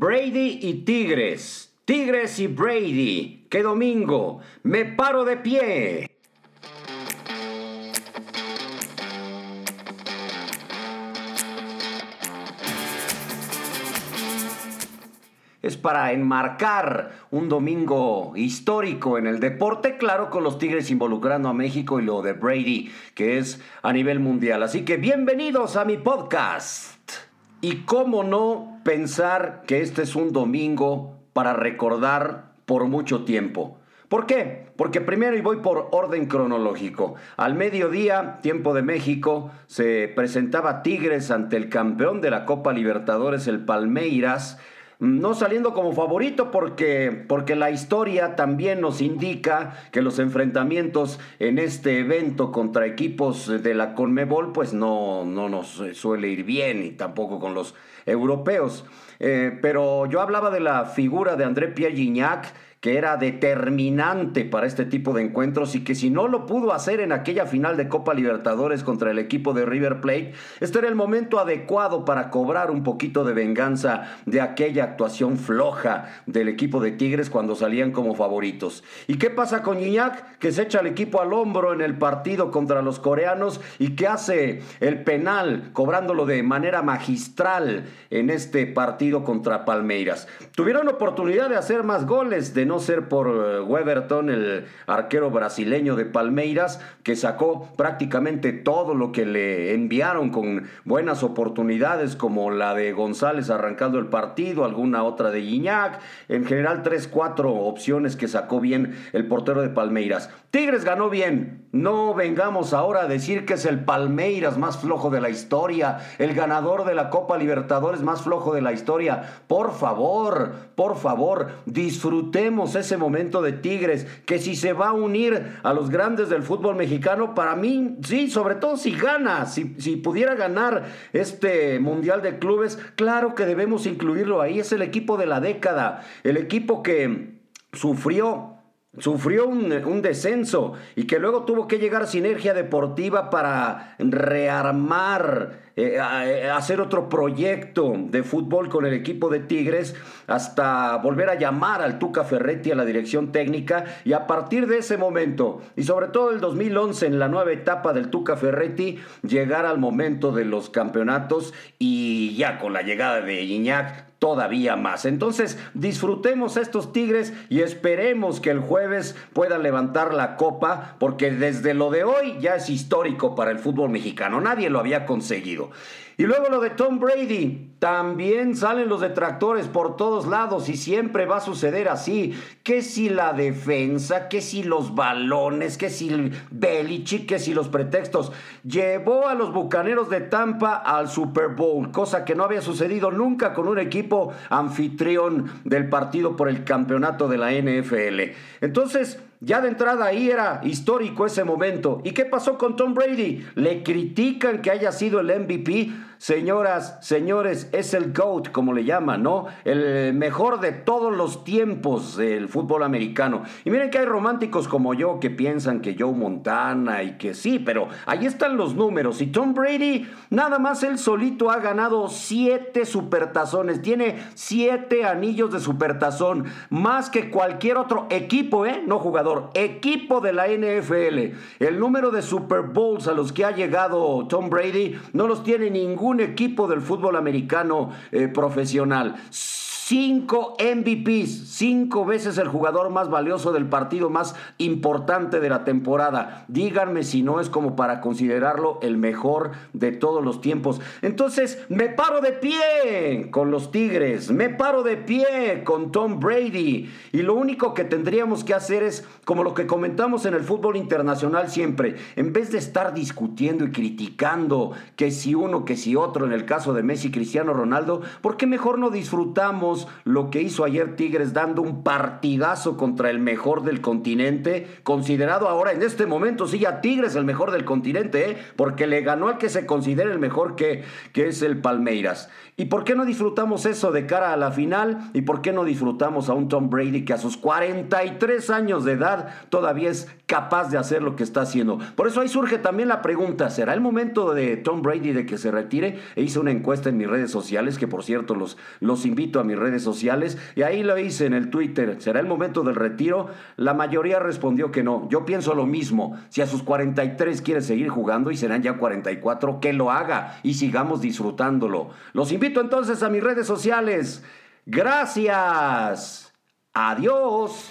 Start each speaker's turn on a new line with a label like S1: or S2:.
S1: Brady y Tigres. Tigres y Brady. ¡Qué domingo! Me paro de pie. es para enmarcar un domingo histórico en el deporte, claro, con los Tigres involucrando a México y lo de Brady, que es a nivel mundial. Así que bienvenidos a mi podcast. Y cómo no pensar que este es un domingo para recordar por mucho tiempo. ¿Por qué? Porque primero, y voy por orden cronológico, al mediodía, tiempo de México, se presentaba Tigres ante el campeón de la Copa Libertadores, el Palmeiras, no saliendo como favorito porque, porque la historia también nos indica que los enfrentamientos en este evento contra equipos de la Conmebol pues no, no nos suele ir bien y tampoco con los europeos. Eh, pero yo hablaba de la figura de André Pierre Gignac, que era determinante para este tipo de encuentros y que si no lo pudo hacer en aquella final de Copa Libertadores contra el equipo de River Plate, este era el momento adecuado para cobrar un poquito de venganza de aquella actuación floja del equipo de Tigres cuando salían como favoritos. ¿Y qué pasa con Gignac? Que se echa el equipo al hombro en el partido contra los coreanos y que hace el penal cobrándolo de manera magistral en este partido contra Palmeiras. Tuvieron oportunidad de hacer más goles, de no ser por eh, Weberton, el arquero brasileño de Palmeiras, que sacó prácticamente todo lo que le enviaron con buenas oportunidades, como la de González arrancando el partido, alguna otra de Guiñac, en general tres, cuatro opciones que sacó bien el portero de Palmeiras. Tigres ganó bien, no vengamos ahora a decir que es el Palmeiras más flojo de la historia, el ganador de la Copa Libertadores más flojo de la historia. Por favor, por favor, disfrutemos ese momento de Tigres, que si se va a unir a los grandes del fútbol mexicano, para mí, sí, sobre todo si gana, si, si pudiera ganar este Mundial de Clubes, claro que debemos incluirlo ahí, es el equipo de la década, el equipo que sufrió sufrió un, un, descenso y que luego tuvo que llegar Sinergia Deportiva para rearmar eh, eh, hacer otro proyecto de fútbol con el equipo de Tigres hasta volver a llamar al Tuca Ferretti a la dirección técnica y a partir de ese momento y sobre todo el 2011 en la nueva etapa del Tuca Ferretti llegar al momento de los campeonatos y ya con la llegada de Iñak todavía más. Entonces, disfrutemos estos Tigres y esperemos que el jueves puedan levantar la copa, porque desde lo de hoy ya es histórico para el fútbol mexicano. Nadie lo había conseguido. Y luego lo de Tom Brady. También salen los detractores por todos lados y siempre va a suceder así. Que si la defensa, que si los balones, que si el Belichick, que si los pretextos. Llevó a los Bucaneros de Tampa al Super Bowl, cosa que no había sucedido nunca con un equipo anfitrión del partido por el campeonato de la NFL. Entonces, ya de entrada ahí era histórico ese momento. ¿Y qué pasó con Tom Brady? Le critican que haya sido el MVP. Señoras, señores, es el GOAT, como le llaman, ¿no? El mejor de todos los tiempos del fútbol americano. Y miren que hay románticos como yo que piensan que Joe Montana y que sí, pero ahí están los números. Y Tom Brady, nada más él solito ha ganado siete supertazones. Tiene siete anillos de supertazón. Más que cualquier otro equipo, ¿eh? No jugador equipo de la NFL. El número de Super Bowls a los que ha llegado Tom Brady no los tiene ningún equipo del fútbol americano eh, profesional. Cinco MVPs, cinco veces el jugador más valioso del partido más importante de la temporada. Díganme si no es como para considerarlo el mejor de todos los tiempos. Entonces, me paro de pie con los Tigres, me paro de pie con Tom Brady. Y lo único que tendríamos que hacer es, como lo que comentamos en el fútbol internacional siempre, en vez de estar discutiendo y criticando que si uno, que si otro, en el caso de Messi, Cristiano Ronaldo, ¿por qué mejor no disfrutamos? Lo que hizo ayer Tigres dando un partidazo contra el mejor del continente, considerado ahora en este momento, sí, ya Tigres el mejor del continente, ¿eh? porque le ganó al que se considera el mejor que, que es el Palmeiras. ¿Y por qué no disfrutamos eso de cara a la final? ¿Y por qué no disfrutamos a un Tom Brady que a sus 43 años de edad todavía es capaz de hacer lo que está haciendo? Por eso ahí surge también la pregunta, ¿será el momento de Tom Brady de que se retire? E hice una encuesta en mis redes sociales, que por cierto los, los invito a mis redes redes sociales y ahí lo hice en el Twitter. ¿Será el momento del retiro? La mayoría respondió que no. Yo pienso lo mismo. Si a sus 43 quiere seguir jugando y serán ya 44, que lo haga y sigamos disfrutándolo. Los invito entonces a mis redes sociales. Gracias. Adiós.